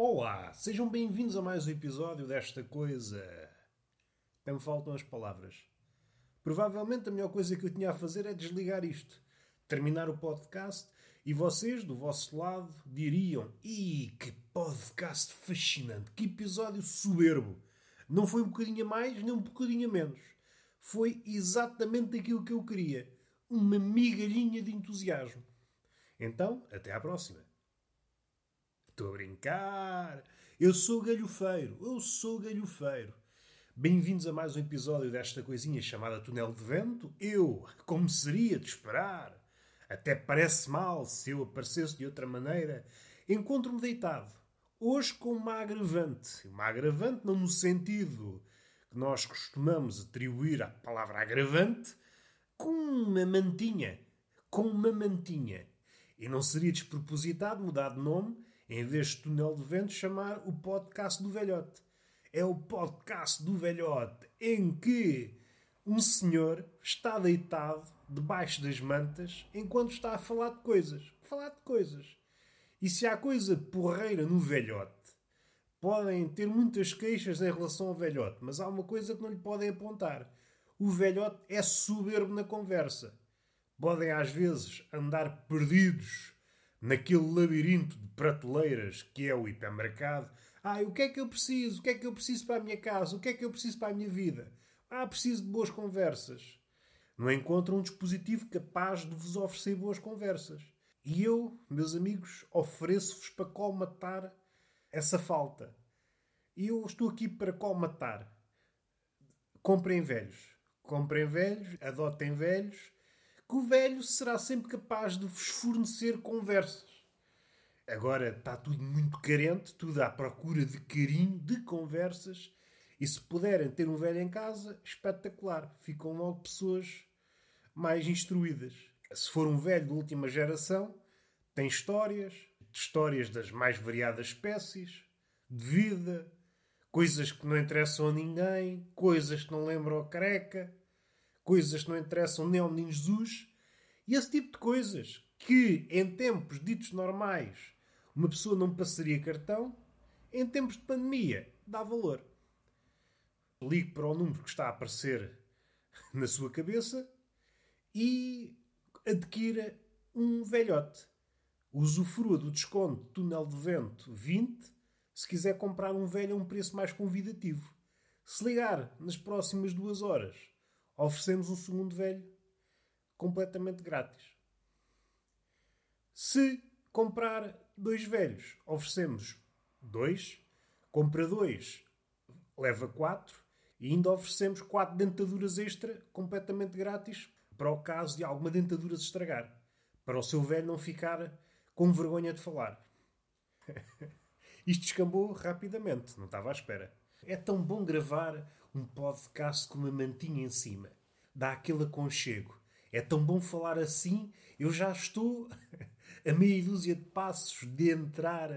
Olá, sejam bem-vindos a mais um episódio desta coisa. Até me faltam as palavras. Provavelmente a melhor coisa que eu tinha a fazer é desligar isto, terminar o podcast e vocês, do vosso lado, diriam: Ih, que podcast fascinante, que episódio soberbo. Não foi um bocadinho a mais, nem um bocadinho a menos. Foi exatamente aquilo que eu queria. Uma migalhinha de entusiasmo. Então, até à próxima. Estou a brincar. Eu sou galhofeiro. Eu sou galhofeiro. Bem-vindos a mais um episódio desta coisinha chamada Túnel de Vento. Eu, como seria de esperar, até parece mal se eu aparecesse de outra maneira, encontro-me deitado. Hoje com uma agravante. Uma agravante não no sentido que nós costumamos atribuir à palavra agravante, com uma mantinha. Com uma mantinha. E não seria despropositado mudar de nome, em vez de túnel de vento, chamar o podcast do velhote. É o podcast do velhote em que um senhor está deitado debaixo das mantas enquanto está a falar de coisas. Falar de coisas. E se há coisa porreira no velhote, podem ter muitas queixas em relação ao velhote, mas há uma coisa que não lhe podem apontar. O velhote é soberbo na conversa. Podem às vezes andar perdidos naquele labirinto de prateleiras que é o hipermercado. Ah, o que é que eu preciso? O que é que eu preciso para a minha casa? O que é que eu preciso para a minha vida? Ah, preciso de boas conversas. Não encontram um dispositivo capaz de vos oferecer boas conversas. E eu, meus amigos, ofereço-vos para colmatar essa falta. E eu estou aqui para colmatar. Comprem velhos. Comprem velhos, adotem velhos, que o velho será sempre capaz de vos fornecer conversas. Agora está tudo muito carente, tudo à procura de carinho, de conversas. E se puderem ter um velho em casa, espetacular. Ficam logo pessoas mais instruídas. Se for um velho de última geração, tem histórias, histórias das mais variadas espécies, de vida, coisas que não interessam a ninguém, coisas que não lembram a careca, coisas que não interessam nem ao menino Jesus, e esse tipo de coisas que, em tempos ditos normais, uma pessoa não passaria cartão, em tempos de pandemia, dá valor. Ligue para o número que está a aparecer na sua cabeça e adquira um velhote. Usufrua do desconto túnel de vento 20 se quiser comprar um velho a um preço mais convidativo. Se ligar nas próximas duas horas, oferecemos um segundo velho completamente grátis. Se comprar dois velhos, oferecemos dois. Compra dois, leva quatro. E ainda oferecemos quatro dentaduras extra completamente grátis para o caso de alguma dentadura se estragar. Para o seu velho não ficar com vergonha de falar. Isto descambou rapidamente, não estava à espera. É tão bom gravar um podcast com uma mantinha em cima. Dá aquele aconchego. É tão bom falar assim, eu já estou a meia dúzia de passos de entrar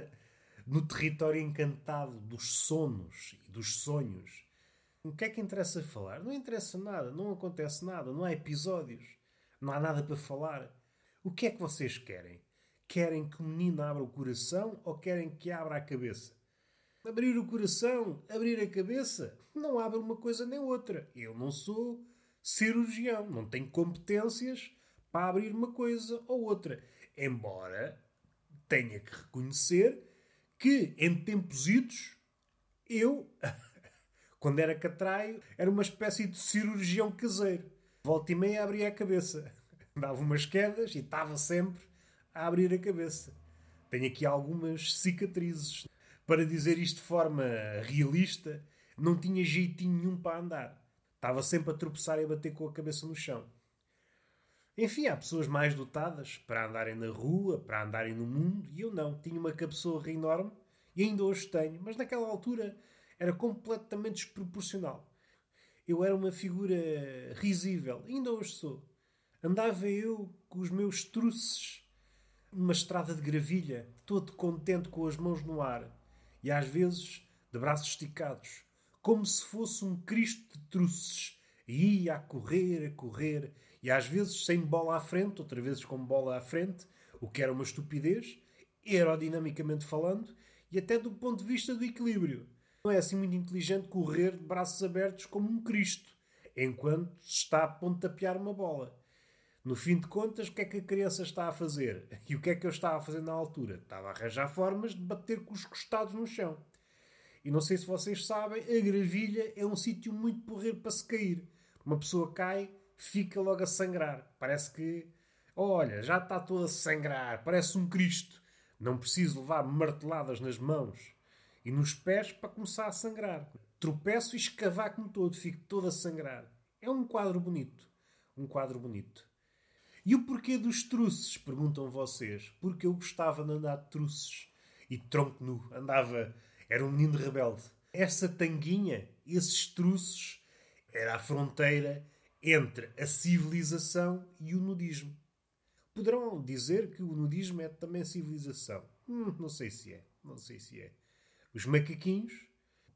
no território encantado dos sonos e dos sonhos. O que é que interessa falar? Não interessa nada, não acontece nada, não há episódios, não há nada para falar. O que é que vocês querem? Querem que o menino abra o coração ou querem que abra a cabeça? Abrir o coração, abrir a cabeça, não abre uma coisa nem outra. Eu não sou cirurgião, não tenho competências para abrir uma coisa ou outra. Embora tenha que reconhecer que em tempos idos eu, quando era catraio, era uma espécie de cirurgião caseiro. Volta e meia abria a cabeça. Dava umas quedas e estava sempre a abrir a cabeça. Tenho aqui algumas cicatrizes. Para dizer isto de forma realista, não tinha jeitinho nenhum para andar. Estava sempre a tropeçar e a bater com a cabeça no chão. Enfim, há pessoas mais dotadas para andarem na rua, para andarem no mundo, e eu não. Tinha uma cabeçorra enorme, e ainda hoje tenho, mas naquela altura era completamente desproporcional. Eu era uma figura risível, ainda hoje sou. Andava eu com os meus truces numa estrada de gravilha, todo contente com as mãos no ar, e às vezes de braços esticados, como se fosse um Cristo de truces, e ia a correr, a correr, e às vezes sem bola à frente, outras vezes com bola à frente, o que era uma estupidez, aerodinamicamente falando, e até do ponto de vista do equilíbrio. Não é assim muito inteligente correr de braços abertos como um Cristo, enquanto se está a pontapear uma bola. No fim de contas, o que é que a criança está a fazer? E o que é que eu estava a fazer na altura? Estava a arranjar formas de bater com os costados no chão. E não sei se vocês sabem, a gravilha é um sítio muito porreiro para se cair. Uma pessoa cai, fica logo a sangrar. Parece que, olha, já está todo a sangrar, parece um Cristo. Não preciso levar marteladas nas mãos e nos pés para começar a sangrar. Tropeço e escavaco-me todo, fico todo a sangrar. É um quadro bonito. Um quadro bonito. E o porquê dos truces? Perguntam vocês. Porque eu gostava de andar de truces. E de tronco nu. Andava. Era um menino rebelde. Essa tanguinha, esses truces, era a fronteira entre a civilização e o nudismo. Poderão dizer que o nudismo é também civilização. Hum, não sei se é. Não sei se é. Os macaquinhos,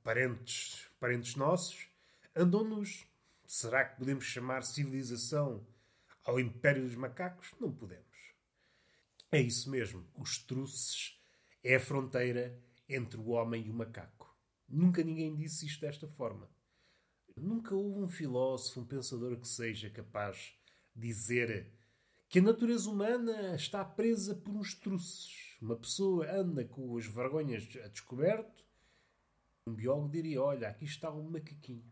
parentes, parentes nossos, andam nus. Será que podemos chamar civilização ao Império dos Macacos? Não podemos. É isso mesmo. Os truces é a fronteira entre o homem e o macaco. Nunca ninguém disse isto desta forma. Nunca houve um filósofo, um pensador que seja capaz de dizer que a natureza humana está presa por uns truces. Uma pessoa anda com as vergonhas a descoberto. Um biólogo diria: Olha, aqui está um macaquinho.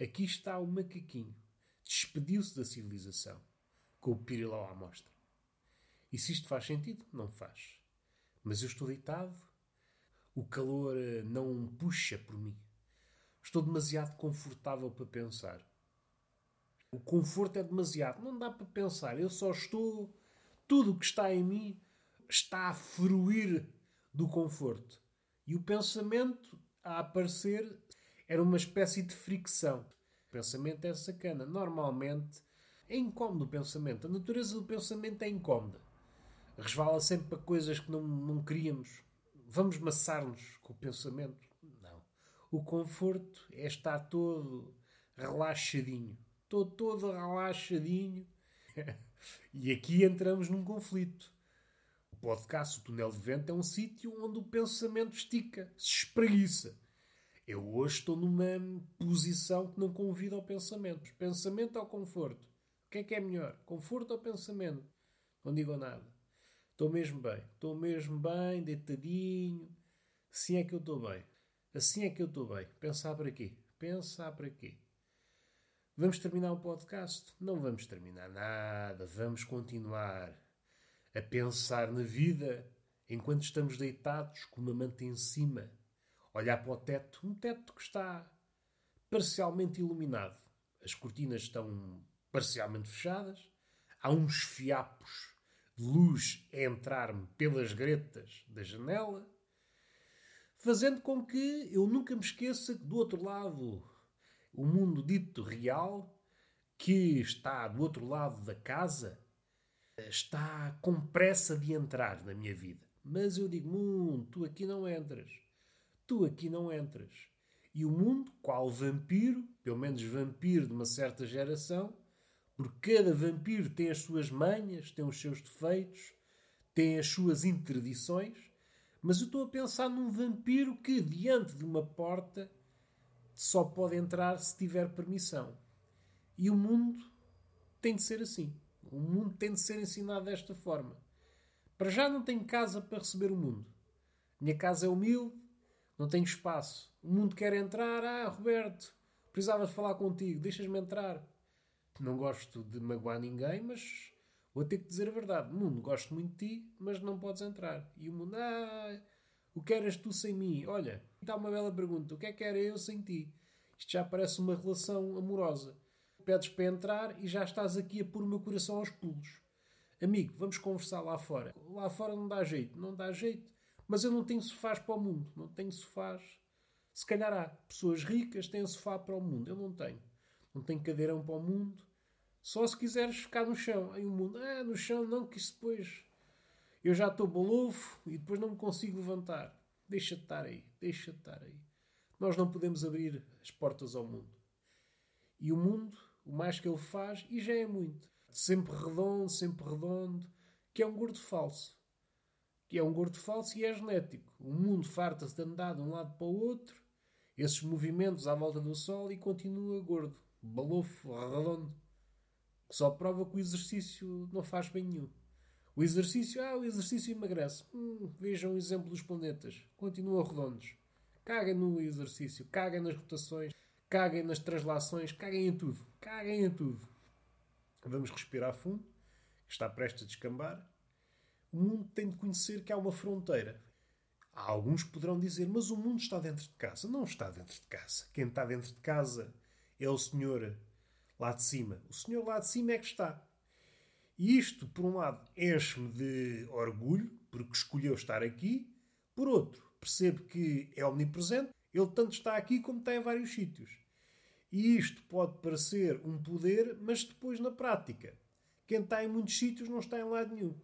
Aqui está o um macaquinho. Despediu-se da civilização com o pirilau à mostra. E se isto faz sentido? Não faz. Mas eu estou deitado, o calor eh, não puxa por mim. Estou demasiado confortável para pensar. O conforto é demasiado. Não dá para pensar. Eu só estou. Tudo o que está em mim está a fruir do conforto. E o pensamento a aparecer era uma espécie de fricção. O pensamento é sacana. Normalmente é incómodo o pensamento. A natureza do pensamento é incómoda. Resvala sempre para coisas que não, não queríamos. Vamos maçar-nos com o pensamento. Não. O conforto é estar todo relaxadinho. Estou todo relaxadinho. e aqui entramos num conflito. O podcast, o túnel de vento, é um sítio onde o pensamento estica, se espreguiça. Eu hoje estou numa posição que não convida ao pensamento. Pensamento ao conforto. O que é que é melhor? Conforto ou pensamento? Não digo nada. Estou mesmo bem. Estou mesmo bem, deitadinho. Assim é que eu estou bem. Assim é que eu estou bem. Pensar para quê? Pensar para quê? Vamos terminar o podcast? Não vamos terminar nada. Vamos continuar a pensar na vida enquanto estamos deitados com uma manta em cima. Olhar para o teto. Um teto que está parcialmente iluminado. As cortinas estão parcialmente fechadas. Há uns fiapos de luz a entrar-me pelas gretas da janela, fazendo com que eu nunca me esqueça que do outro lado, o mundo dito real, que está do outro lado da casa, está com pressa de entrar na minha vida. Mas eu digo, mundo, tu aqui não entras. Tu aqui não entras. E o mundo, qual vampiro, pelo menos vampiro de uma certa geração, porque cada vampiro tem as suas manhas, tem os seus defeitos, tem as suas interdições. Mas eu estou a pensar num vampiro que, diante de uma porta, só pode entrar se tiver permissão. E o mundo tem de ser assim. O mundo tem de ser ensinado desta forma. Para já não tenho casa para receber o mundo. Minha casa é humilde, não tenho espaço. O mundo quer entrar. Ah, Roberto, precisava de falar contigo, deixas-me entrar não gosto de magoar ninguém, mas vou ter que dizer a verdade. Mundo, gosto muito de ti, mas não podes entrar. E o mundo, ah, o que eras tu sem mim? Olha, está uma bela pergunta. O que é que era eu sem ti? Isto já parece uma relação amorosa. Pedes para entrar e já estás aqui a pôr o meu coração aos pulos. Amigo, vamos conversar lá fora. Lá fora não dá jeito, não dá jeito. Mas eu não tenho sofás para o mundo. Não tenho sofás. Se calhar há pessoas ricas têm sofá para o mundo. Eu não tenho. Não tenho cadeirão para o mundo. Só se quiseres ficar no chão. Aí o mundo, ah, no chão não, que isso depois eu já estou balofo e depois não me consigo levantar. Deixa de estar aí, deixa de estar aí. Nós não podemos abrir as portas ao mundo. E o mundo, o mais que ele faz, e já é muito. Sempre redondo, sempre redondo, que é um gordo falso. que é um gordo falso e é genético. O mundo farta-se de andar de um lado para o outro, esses movimentos à volta do Sol e continua gordo, balofo, redondo. Que só prova que o exercício não faz bem nenhum. O exercício, ah, o exercício emagrece. Hum, vejam o exemplo dos planetas. Continuam redondos. Caguem no exercício, caguem nas rotações, caguem nas translações, caguem em tudo. Caguem em tudo. Vamos respirar fundo, está prestes a descambar. O mundo tem de conhecer que há uma fronteira. Alguns poderão dizer, mas o mundo está dentro de casa. Não está dentro de casa. Quem está dentro de casa é o Senhor lá de cima. O Senhor lá de cima é que está. E isto, por um lado, enche-me de orgulho, porque escolheu estar aqui. Por outro, percebo que é omnipresente. Ele tanto está aqui como está em vários sítios. E isto pode parecer um poder, mas depois na prática. Quem está em muitos sítios não está em lado nenhum.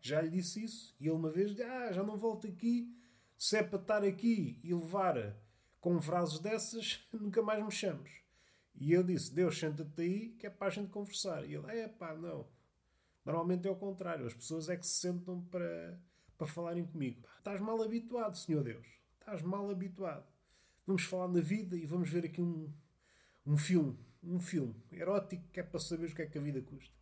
Já lhe disse isso. E ele uma vez disse, ah, já não volto aqui. Se é para estar aqui e levar com frases dessas, nunca mais me chames. E eu disse, Deus, senta-te aí, que é para a gente conversar. E ele, é pá, não. Normalmente é o contrário. As pessoas é que se sentam para, para falarem comigo. Estás mal habituado, Senhor Deus. Estás mal habituado. Vamos falar na vida e vamos ver aqui um, um filme. Um filme erótico que é para saber o que é que a vida custa.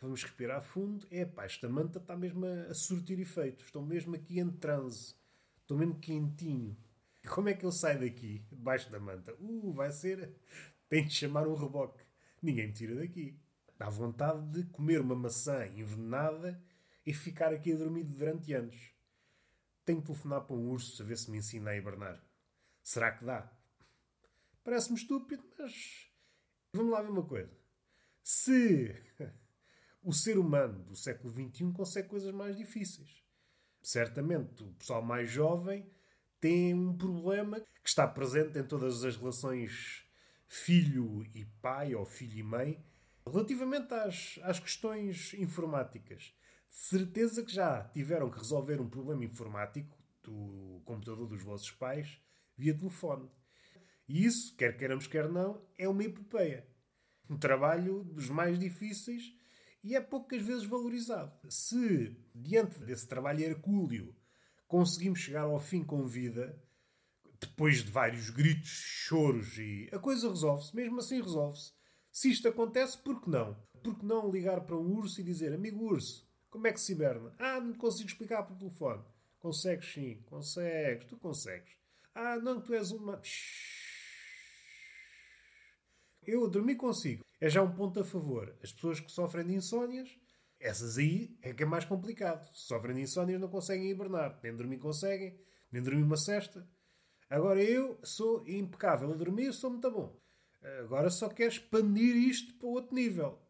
Vamos respirar fundo. É pá, esta manta está mesmo a, a surtir efeito. Estou mesmo aqui em transe. Estou mesmo quentinho. Como é que ele sai daqui, debaixo da manta? Uh, vai ser. Tem de chamar um reboque. Ninguém me tira daqui. Dá vontade de comer uma maçã envenenada e ficar aqui a dormir durante anos. Tenho de telefonar para um urso a ver se me ensina a hibernar. Será que dá? Parece-me estúpido, mas. Vamos lá ver uma coisa. Se o ser humano do século XXI consegue coisas mais difíceis. Certamente o pessoal mais jovem tem um problema que está presente em todas as relações filho e pai ou filho e mãe relativamente às, às questões informáticas. De certeza que já tiveram que resolver um problema informático do computador dos vossos pais via telefone. E isso, quer queiramos, quer não, é uma epopeia. Um trabalho dos mais difíceis e é poucas vezes valorizado. Se, diante desse trabalho hercúleo, conseguimos chegar ao fim com vida, depois de vários gritos, choros e a coisa resolve-se, mesmo assim resolve-se. Se isto acontece, por que não? Por que não ligar para um urso e dizer, amigo urso, como é que se hiberna? Ah, não consigo explicar por telefone. Consegues sim, consegues, tu consegues. Ah, não, tu és uma. Eu dormir consigo é já um ponto a favor. As pessoas que sofrem de insónias, essas aí é que é mais complicado. Se sofrem de insónias não conseguem hibernar. Nem dormir conseguem, nem dormir uma cesta. Agora eu sou impecável a dormir, sou muito bom. Agora só quero expandir isto para outro nível.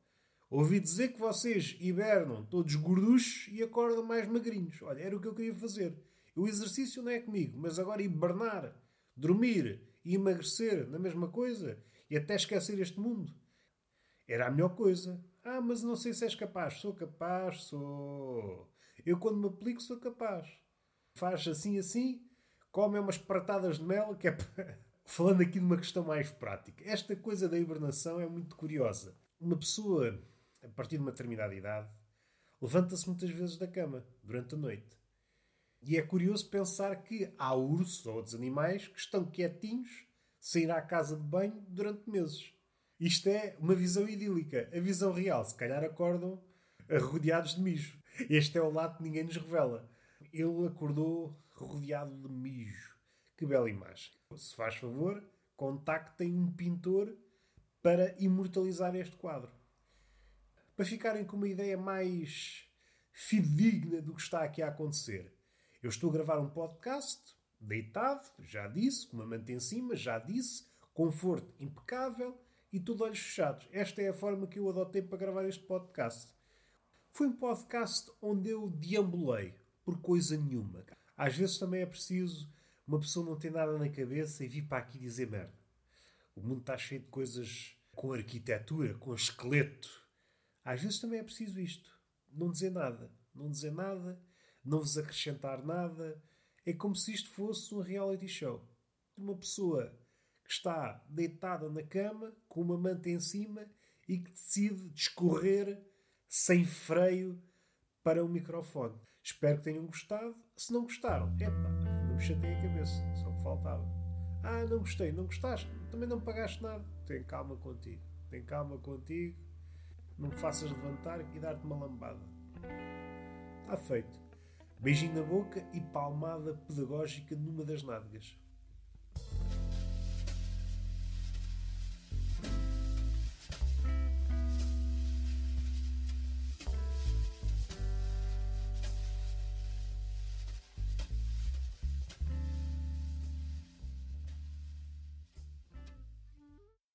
Ouvi dizer que vocês hibernam todos gorduchos e acordam mais magrinhos. Olha, era o que eu queria fazer. O exercício não é comigo, mas agora hibernar, dormir e emagrecer na mesma coisa e até esquecer este mundo era a melhor coisa. Ah, mas não sei se és capaz. Sou capaz, sou. Eu, quando me aplico, sou capaz. Faz assim, assim, come umas pratadas de mel, que é Falando aqui de uma questão mais prática. Esta coisa da hibernação é muito curiosa. Uma pessoa, a partir de uma determinada idade, levanta-se muitas vezes da cama durante a noite. E é curioso pensar que há ursos ou outros animais que estão quietinhos sem ir à casa de banho durante meses. Isto é uma visão idílica. A visão real, se calhar acordam rodeados de mijo. Este é o lado que ninguém nos revela. Ele acordou rodeado de mijo. Que bela imagem. Se faz favor, contactem um pintor para imortalizar este quadro. Para ficarem com uma ideia mais fidedigna do que está aqui a acontecer. Eu estou a gravar um podcast, deitado, já disse, com uma manta em cima, já disse, conforto impecável, e tudo olhos fechados. Esta é a forma que eu adotei para gravar este podcast. Foi um podcast onde eu deambulei por coisa nenhuma. Às vezes também é preciso uma pessoa não ter nada na cabeça e vir para aqui dizer merda. O mundo está cheio de coisas com arquitetura, com esqueleto. Às vezes também é preciso isto. Não dizer nada. Não dizer nada, não vos acrescentar nada. É como se isto fosse um reality show. Uma pessoa que está deitada na cama, com uma manta em cima e que decide discorrer sem freio para o microfone. Espero que tenham gostado. Se não gostaram, epá, não me chatei a cabeça, só que faltava. Ah, não gostei, não gostaste, também não pagaste nada. Tem calma contigo, tem calma contigo. Não me faças levantar e dar-te uma lambada. Está feito. Beijinho na boca e palmada pedagógica numa das nádegas.